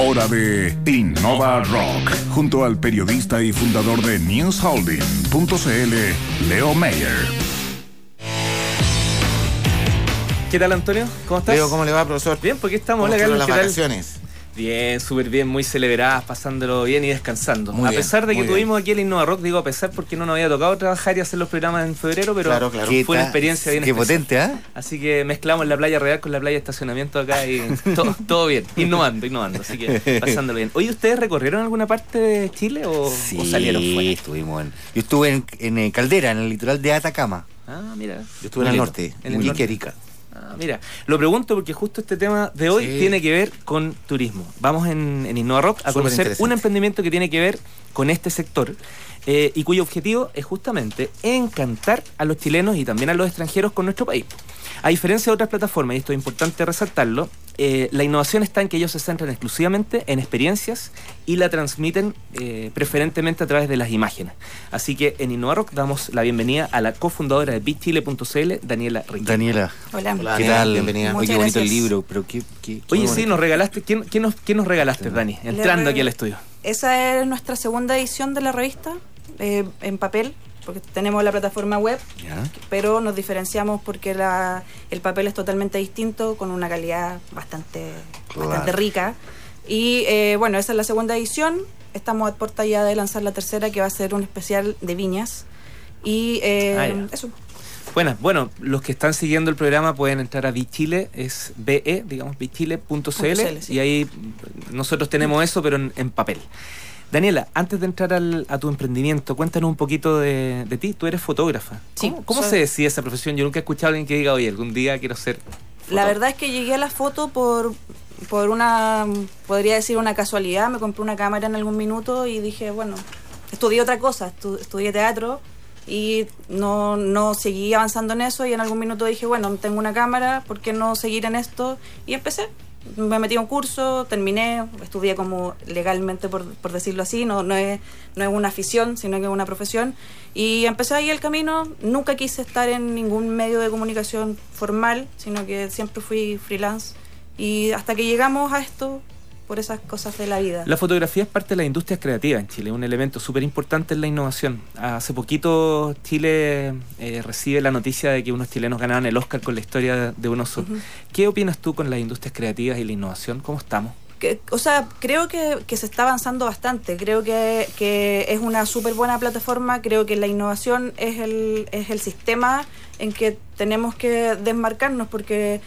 Hora de Innova Rock, junto al periodista y fundador de newsholding.cl, Leo Mayer. ¿Qué tal, Antonio? ¿Cómo estás? Leo, ¿cómo le va, profesor? Bien, porque estamos. ¿Cómo Hola, estuvieron Carlos, las vacaciones? Bien, súper bien, muy celebradas, pasándolo bien y descansando. Muy a bien, pesar de que tuvimos aquí el Innova Rock, digo a pesar porque no nos había tocado trabajar y hacer los programas en febrero, pero Claro, claro. fue una experiencia bien Qué especial. potente, ¿ah? Así que mezclamos la playa real con la playa de estacionamiento acá y todo, todo bien, innovando, innovando, así que pasándolo bien. Oye, ¿ustedes recorrieron alguna parte de Chile o, salieron fuera? estuvimos en... Yo estuve en, en, eh, Caldera, en el litoral de Atacama. Ah, mira. Yo estuve en el norte, en norte. Iquique, Ah, mira, lo pregunto porque justo este tema de hoy Sí. tiene que ver con turismo. Vamos en, en Innova Rock a Súper conocer un emprendimiento que tiene que ver con este sector eh, y cuyo objetivo es justamente encantar a los chilenos y también a los extranjeros con nuestro país. A diferencia de otras plataformas, y esto es importante resaltarlo, eh, la innovación está en que ellos se centran exclusivamente en experiencias y la transmiten eh, preferentemente a través de las imágenes. Así que en InnovaRock damos la bienvenida a la cofundadora de BitChile.cl, Daniela Riquelme. Daniela, Hola. Hola, ¿qué Daniela, tal? bienvenida. Oye, Muchas qué bonito el libro, pero qué... qué- qué Oye, sí, bonito. nos regalaste. ¿Quién, quién nos, quién nos regalaste, Dani? Entrando aquí al estudio. Esa es nuestra segunda edición de la revista eh, en papel, porque tenemos la plataforma web, pero nos diferenciamos porque la, el papel es totalmente distinto, con una calidad bastante, Claro. bastante rica. Y eh, bueno, esa es la segunda edición. Estamos a puerta ya de lanzar la tercera, que va a ser un especial de viñas. Y eh, Ah, eso. Bueno, bueno, los que están siguiendo el programa pueden entrar a Bichile, es BE, digamos, bichile.cl, CL, sí. y ahí nosotros tenemos eso, pero en, en papel. Daniela, antes de entrar al- a tu emprendimiento, cuéntanos un poquito de, de ti. Tú eres fotógrafa. Sí, ¿Cómo, cómo soy- se decide esa profesión? Yo nunca he escuchado a alguien que diga, oye, algún día quiero ser. La fotógrafo". verdad es que llegué a la foto por, por una, podría decir una casualidad. Me compré una cámara en algún minuto y dije, bueno, estudié otra cosa, estu- estudié teatro y no, no seguí avanzando en eso y en algún minuto dije, bueno, tengo una cámara, ¿por qué no seguir en esto? Y empecé. Me metí a un curso, terminé, estudié como legalmente, por, por decirlo así, no, no, es, no es una afición, sino que es una profesión. Y empecé ahí el camino, nunca quise estar en ningún medio de comunicación formal, sino que siempre fui freelance. Y hasta que llegamos a esto, por esas cosas de la vida. La fotografía es parte de las industrias creativas en Chile, un elemento súper importante en la innovación. Hace poquito Chile eh, recibe la noticia de que unos chilenos ganaron el Oscar con la historia de un oso. Ujú. ¿Qué opinas tú con las industrias creativas y la innovación? ¿Cómo estamos? Que- o sea, creo que, que se está avanzando bastante. Creo que, que es una súper buena plataforma. Creo que la innovación es el, es el sistema en que tenemos que desmarcarnos porque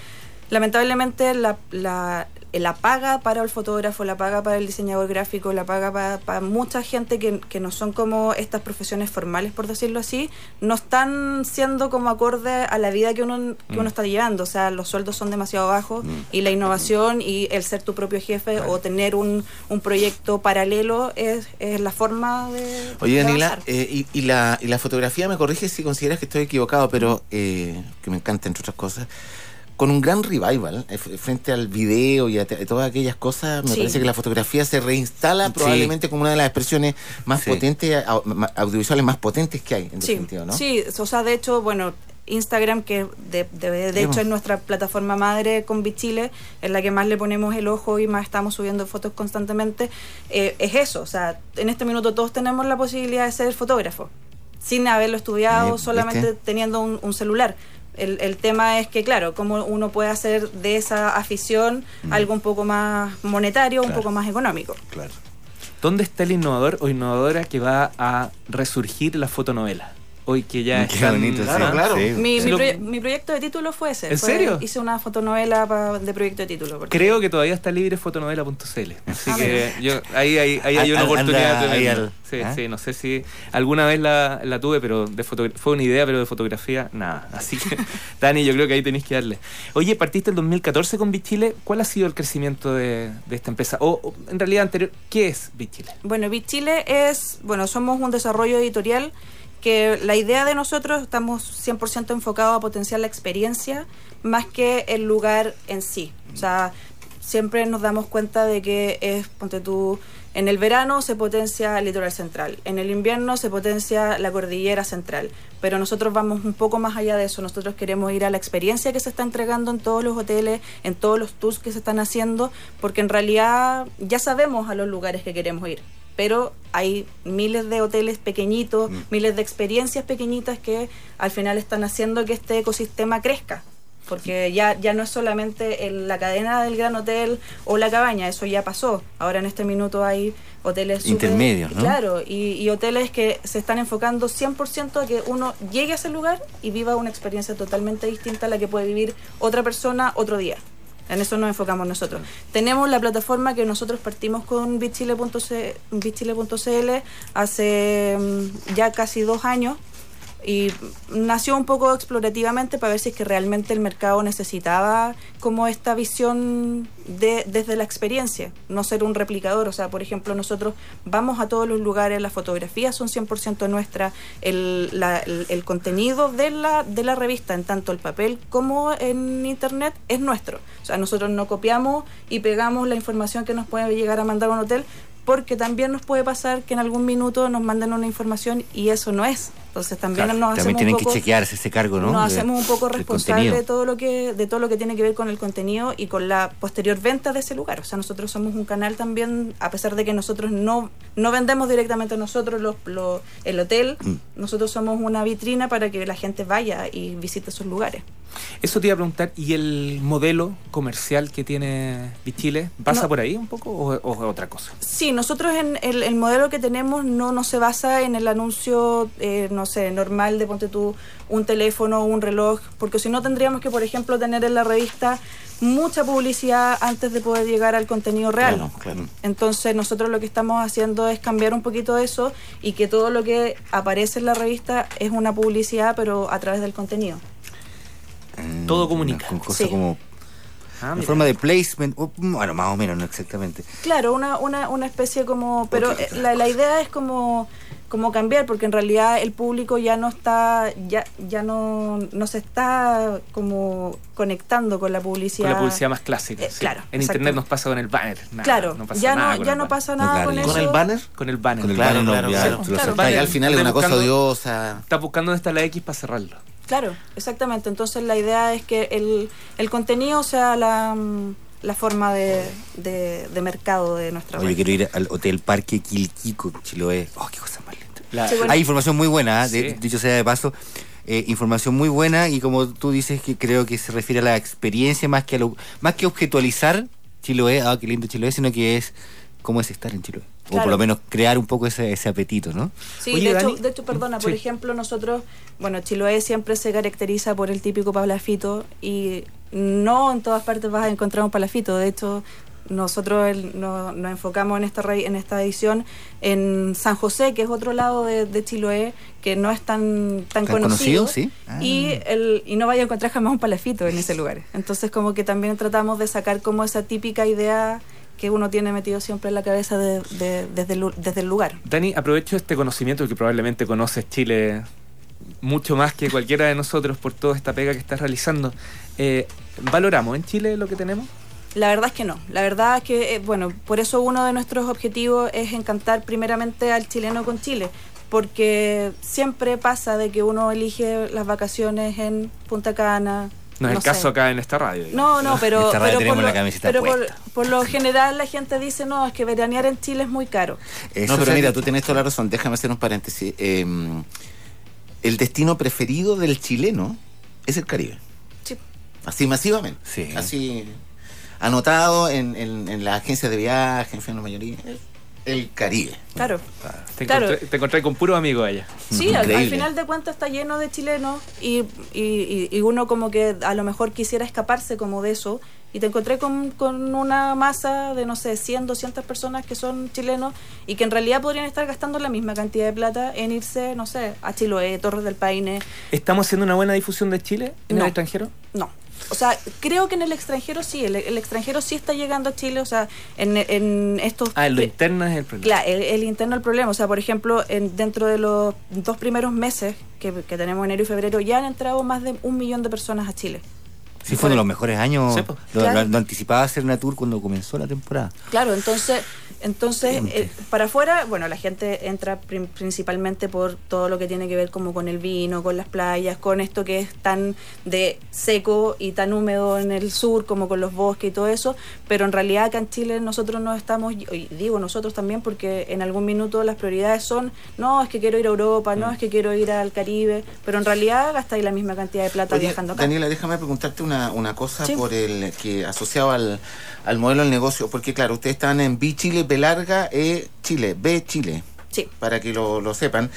lamentablemente la, la, la paga para el fotógrafo, la paga para el diseñador gráfico, la paga para, para mucha gente que, que no son como estas profesiones formales, por decirlo así, no están siendo como acorde a la vida que uno, que uno Mm. está llevando. O sea, los sueldos son demasiado bajos y la innovación y el ser tu propio jefe o tener un, un proyecto paralelo es, es la forma de... Oye, Daniela, eh, y, y la, y la fotografía, me corriges si consideras que estoy equivocado, pero eh, que me encanta, entre otras cosas, con un gran revival eh, frente al video y a, te- a todas aquellas cosas, me Sí. parece que la fotografía se reinstala Sí. probablemente como una de las expresiones más Sí. potentes, audiovisuales más potentes que hay, en Sí, definitiva, ¿no? sí, o sea, de hecho, bueno, Instagram, que de, de- de hecho es nuestra plataforma madre con Bichile, en la que más le ponemos el ojo y más estamos subiendo fotos constantemente, eh, es eso, o sea, en este minuto todos tenemos la posibilidad de ser fotógrafo, sin haberlo estudiado, Eh, solamente ¿viste? teniendo un, un celular. El, el tema es que, claro, cómo uno puede hacer de esa afición algo un poco más monetario, un poco más económico. Claro. ¿Dónde está el innovador o innovadora que va a resurgir la fotonovela? Hoy que ya Qué están... bonito, Claro, sí. claro. sí. Mi, mi proye- mi proyecto de título fue ese. ¿En fue- serio? Hice una fotonovela pa- de proyecto de título. porque- Creo que todavía está libre fotonovela.cl. Así Ah, que yo, ahí, ahí, ahí hay una Anda oportunidad. ahí al- sí, ¿ah? sí, no sé si alguna vez la, la tuve, pero de foto- fue una idea, pero de fotografía, nada. Así que, Dani, yo creo que ahí tenéis que darle. Oye, partiste el 2014 con Bichile. ¿Cuál ha sido el crecimiento de, de esta empresa? O, o, en realidad anterior, ¿qué es Bichile? Bueno, Bit Chile es, bueno, somos un desarrollo editorial que la idea de nosotros estamos 100% enfocados a potenciar la experiencia más que el lugar en sí. O sea, siempre nos damos cuenta de que es, ponte tú, en el verano se potencia el litoral central, en el invierno se potencia la cordillera central, pero nosotros vamos un poco más allá de eso, nosotros queremos ir a la experiencia que se está entregando en todos los hoteles, en todos los tours que se están haciendo, porque en realidad ya sabemos a los lugares que queremos ir. Pero hay miles de hoteles pequeñitos, miles de experiencias pequeñitas que al final están haciendo que este ecosistema crezca porque ya, ya no es solamente el- la cadena del gran hotel o la cabaña, eso ya pasó. Ahora en este minuto hay hoteles Intermedios, ¿no? Claro, y, y hoteles que se están enfocando 100% a que uno llegue a ese lugar y viva una experiencia totalmente distinta a la que puede vivir otra persona otro día. En eso nos enfocamos nosotros. Tenemos la plataforma que nosotros partimos con bitchile.c- bitchile.cl hace mm, ya casi dos años y nació un poco explorativamente para ver si es que realmente el mercado necesitaba como esta visión de, desde la experiencia, no ser un replicador. O sea, por ejemplo, nosotros vamos a todos los lugares, las fotografías son 100% nuestras, el, el, el contenido de la, de la revista, en tanto el papel como en internet, es nuestro. O sea, nosotros no copiamos y pegamos la información que nos puede llegar a mandar un hotel, porque también nos puede pasar que en algún minuto nos manden una información y eso no es. Entonces también Claro, nos también hacemos tienen un poco, que chequearse ese cargo, ¿no? nos De- hacemos un poco responsables de todo lo que de todo lo que tiene que ver con el contenido y con la posterior venta de ese lugar. O sea, nosotros somos un canal también, a pesar de que nosotros no no vendemos directamente nosotros los, los- el hotel, Mm. nosotros somos una vitrina para que la gente vaya y visite esos lugares. Eso te iba a preguntar, ¿y el modelo comercial que tiene Bichile pasa No. por ahí un poco o, o es otra cosa? Sí, nosotros en el, el modelo que tenemos no, no se basa en el anuncio, eh, no sé, normal de ponte tú un teléfono o un reloj, porque si no tendríamos que, por ejemplo, tener en la revista mucha publicidad antes de poder llegar al contenido real. Claro, claro. Entonces nosotros lo que estamos haciendo es cambiar un poquito eso y que todo lo que aparece en la revista es una publicidad, pero a través del contenido. Mm, Todo comunica. Con cosas Sí. como Ah, en mira. forma de placement, o, bueno, más o menos, no exactamente. Claro, una, una, una especie como... Pero la, la idea es como, como cambiar, porque en realidad el público ya no está, ya, ya no, no se está como conectando con la publicidad. Con la publicidad más clásica. Eh, sí. claro, En internet nos pasa con el banner. nada, Claro, no pasa ya nada no, con ya el no banner. pasa nada claro, con ¿y eso. ¿Con el banner? Con el banner. Con el Claro, banner no, claro, ya claro. al final es una cosa odiosa. Estás buscando dónde está la X para cerrarlo. Claro, exactamente. Entonces la idea es que el, el contenido sea la, la forma de, de, de mercado de nuestra Oye, web. quiero ir al Hotel Parque Quilquico, Chiloé. Oh, qué cosa linda. La- Sí, bueno. Hay información muy buena, ¿eh? de- Sí. dicho sea de paso. eh, información muy buena y como tú dices que creo que se refiere a la experiencia más que a lo, más que objetualizar Chiloé, ah, qué lindo Chiloé, sino que es cómo es estar en Chiloé. O por lo menos crear un poco ese, ese apetito, ¿no? Sí, Oye, de, hecho, de hecho, perdona, por ejemplo, nosotros, bueno, Chiloé siempre se caracteriza por el típico palafito y no en todas partes vas a encontrar un palafito. De hecho, nosotros el- no- nos enfocamos en esta, re- en esta edición en San José, que es otro lado de, de Chiloé, que no es tan, tan, ¿Tan conocido? Sí. Ah. Y, el, y no vaya a encontrar jamás un palafito en ese lugar. Entonces, como que también tratamos de sacar como esa típica idea que uno tiene metido siempre en la cabeza de- de- desde, el, desde el lugar. Dani, aprovecho este conocimiento que probablemente conoces Chile mucho más que cualquiera de nosotros por toda esta pega que estás realizando. Eh, ¿Valoramos en Chile lo que tenemos? La verdad es que no. La verdad es que, eh, bueno, por eso uno de nuestros objetivos es encantar primeramente al chileno con Chile, porque siempre pasa de que uno elige las vacaciones en Punta Cana. No es el sé. caso acá en esta radio. No, digamos. no, pero, Esta radio pero, tenemos por, la lo, camiseta pero por, lo general la gente dice, no, es que veranear en Chile es muy caro. Eso no, pero mira, tú tienes toda la razón. Déjame hacer un paréntesis. Eh, el destino preferido del chileno es el Caribe. Sí. Así masivamente. Sí. Así anotado en, en, en las agencias de viaje, en fin, la mayoría. El Caribe. Claro. Te, Claro. encontré, te encontré con puro amigo allá. Sí, al, final de cuentas está lleno de chilenos y, y- y- y uno como que a lo mejor quisiera escaparse como de eso y te encontré con, con una masa de, no sé, 100, 200 personas que son chilenos y que en realidad podrían estar gastando la misma cantidad de plata en irse, no sé, a Chiloé, Torres del Paine. ¿Estamos haciendo una buena difusión de Chile en No. el extranjero? No. O sea, creo que en el extranjero sí, el, el extranjero sí está llegando a Chile, o sea, en, en estos... Ah, en lo interno es el problema. Claro, el, el interno el problema. O sea, por ejemplo, en, dentro de los dos primeros meses que, que tenemos enero y febrero, ya han entrado más de un millón de personas a Chile. Sí, fue uno de los mejores años. Sí, po. lo, Claro. lo- lo anticipaba hacer una tour cuando comenzó la temporada. Claro, entonces, entonces eh, para afuera, bueno, la gente entra prin- principalmente por todo lo que tiene que ver como con el vino, con las playas, con esto que es tan de seco y tan húmedo en el sur como con los bosques y todo eso, pero en realidad acá en Chile nosotros no estamos, y digo nosotros también porque en algún minuto las prioridades son, no, es que quiero ir a Europa, Mm. no, es que quiero ir al Caribe, pero en realidad gastáis la misma cantidad de plata Oye, viajando acá. Daniela, déjame preguntarte una, una cosa Sí. por el que asociado al, al modelo del negocio, porque claro, ustedes están en B Chile, B larga, E Chile, B Chile, Sí. para que lo, lo sepan.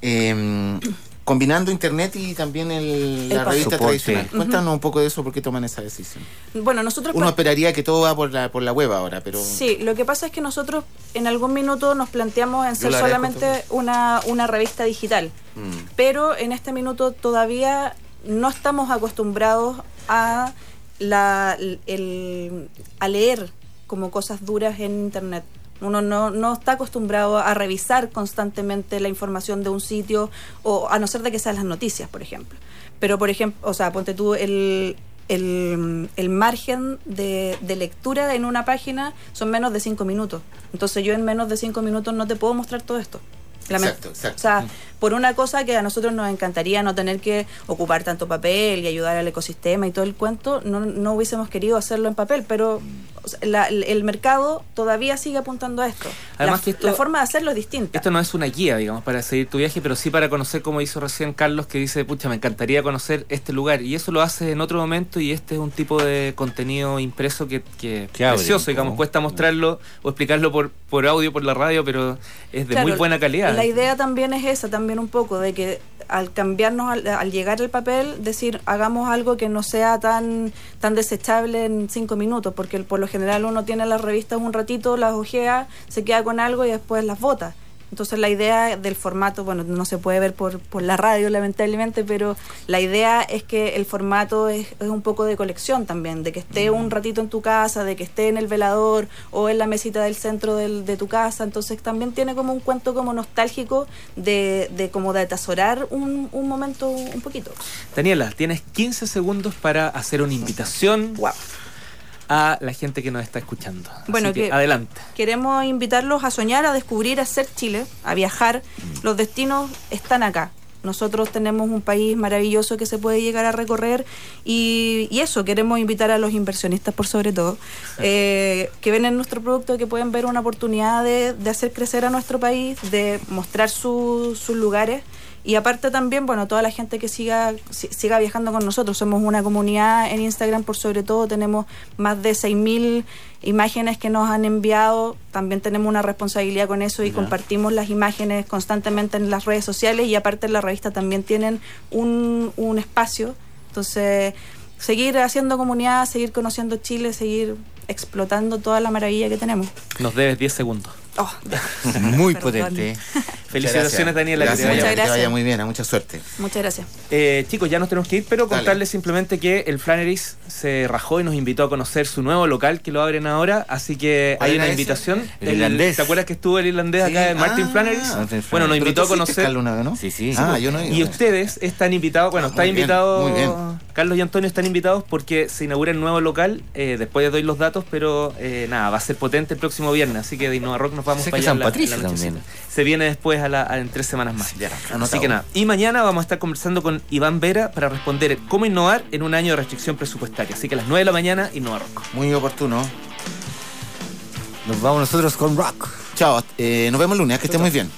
Eh, combinando internet y también el, la revista Soporte. tradicional. Cuéntanos un poco de eso, por qué toman esa decisión. Bueno, nosotros Uno esperaría que todo va por la, por la web ahora, pero... Sí, lo que pasa es que nosotros en algún minuto nos planteamos en ser solamente una, una revista digital, Mm. pero en este minuto todavía no estamos acostumbrados a, la, el- a leer como cosas duras en Internet. Uno no, no está acostumbrado a revisar constantemente la información de un sitio, o a no ser de que sean las noticias, por ejemplo. Pero, por ejemplo, o sea, ponte tú el, el, el margen de, de lectura en una página son menos de cinco minutos. Entonces yo en menos de cinco minutos no te puedo mostrar todo esto. Lament- Exacto, exacto. O sea, por una cosa que a nosotros nos encantaría no tener que ocupar tanto papel y ayudar al ecosistema y todo el cuento, no, no hubiésemos querido hacerlo en papel, pero o sea, la- el mercado todavía sigue apuntando a esto. Además la, que esto- la forma de hacerlo es distinta. Esto no es una guía, digamos, para seguir tu viaje, pero sí para conocer, como hizo recién Carlos, que dice, pucha, me encantaría conocer este lugar. Y eso lo hace en otro momento y este es un tipo de contenido impreso que, que Que abre precioso, digamos, cuesta mostrarlo o explicarlo por, por audio, por la radio, pero es de Claro, muy buena calidad. La idea también es esa, también un poco, de que al cambiarnos, al, al llegar el papel, decir, hagamos algo que no sea tan, tan desechable en cinco minutos, porque por lo general uno tiene las revistas un ratito, las ojea, se queda con algo y después las bota. Entonces la idea del formato, bueno, no se puede ver por, por la radio lamentablemente, pero la idea es que el formato es, es un poco de colección también, de que esté un ratito en tu casa, de que esté en el velador o en la mesita del centro del- de tu casa. Entonces también tiene como un cuento como nostálgico de, de como de atesorar un, un momento un poquito. Daniela, tienes 15 segundos para hacer una invitación Wow. A la gente que nos está escuchando. Así Bueno, que, que- adelante. Queremos invitarlos a soñar, a descubrir, a hacer Chile, a viajar. Los destinos están acá. Nosotros tenemos un país maravilloso que se puede llegar a recorrer y, y eso, queremos invitar a los inversionistas por sobre todo, eh, que ven en nuestro producto, que pueden ver una oportunidad de, de hacer crecer a nuestro país, de mostrar su- sus lugares y aparte también, bueno, toda la gente que siga, si- siga viajando con nosotros. Somos una comunidad en Instagram, por sobre todo, tenemos más de 6.000 imágenes que nos han enviado. También tenemos una responsabilidad con eso y compartimos las imágenes constantemente en las redes sociales y aparte en la revista también tienen un, un espacio. Entonces, seguir haciendo comunidad, seguir conociendo Chile, seguir explotando toda la maravilla que tenemos. Nos debes 10 segundos. Oh, Muy potente. Felicitaciones, Daniela. que te Gracias, vaya que te gracias. vaya muy bien, a mucha suerte. muchas gracias. Eh, chicos, ya nos tenemos que ir, pero Dale. contarles simplemente que el Flannery's se rajó y nos invitó a conocer su nuevo local que lo abren ahora, así que ¿Cuál hay una ese? invitación. El irlandés. ¿Te acuerdas que estuvo el irlandés Sí. acá de Martin Ah, Flannery's? Martin Bueno, nos invitó a conocer. Carlos, una vez, ¿no? Sí, sí. Ah, yo no. Y ustedes están invitados, bueno, Ah, está muy bien, invitado, muy bien. Carlos y Antonio están invitados porque se inaugura el nuevo local, eh, después les doy los datos, pero eh, nada, va a ser potente el próximo viernes, así que de Innova Rock nos vamos Sé para allá San la- la Patricio también. Se viene después a la, a- en tres semanas más. Ya, Así que nada, y mañana vamos a estar conversando con Iván Vera para responder cómo innovar en un año de restricción presupuestaria. Así que a las 9 de la mañana, Innova Rock. Muy oportuno. Nos vamos nosotros con rock. Chao, eh, nos vemos el lunes, que esté muy bien.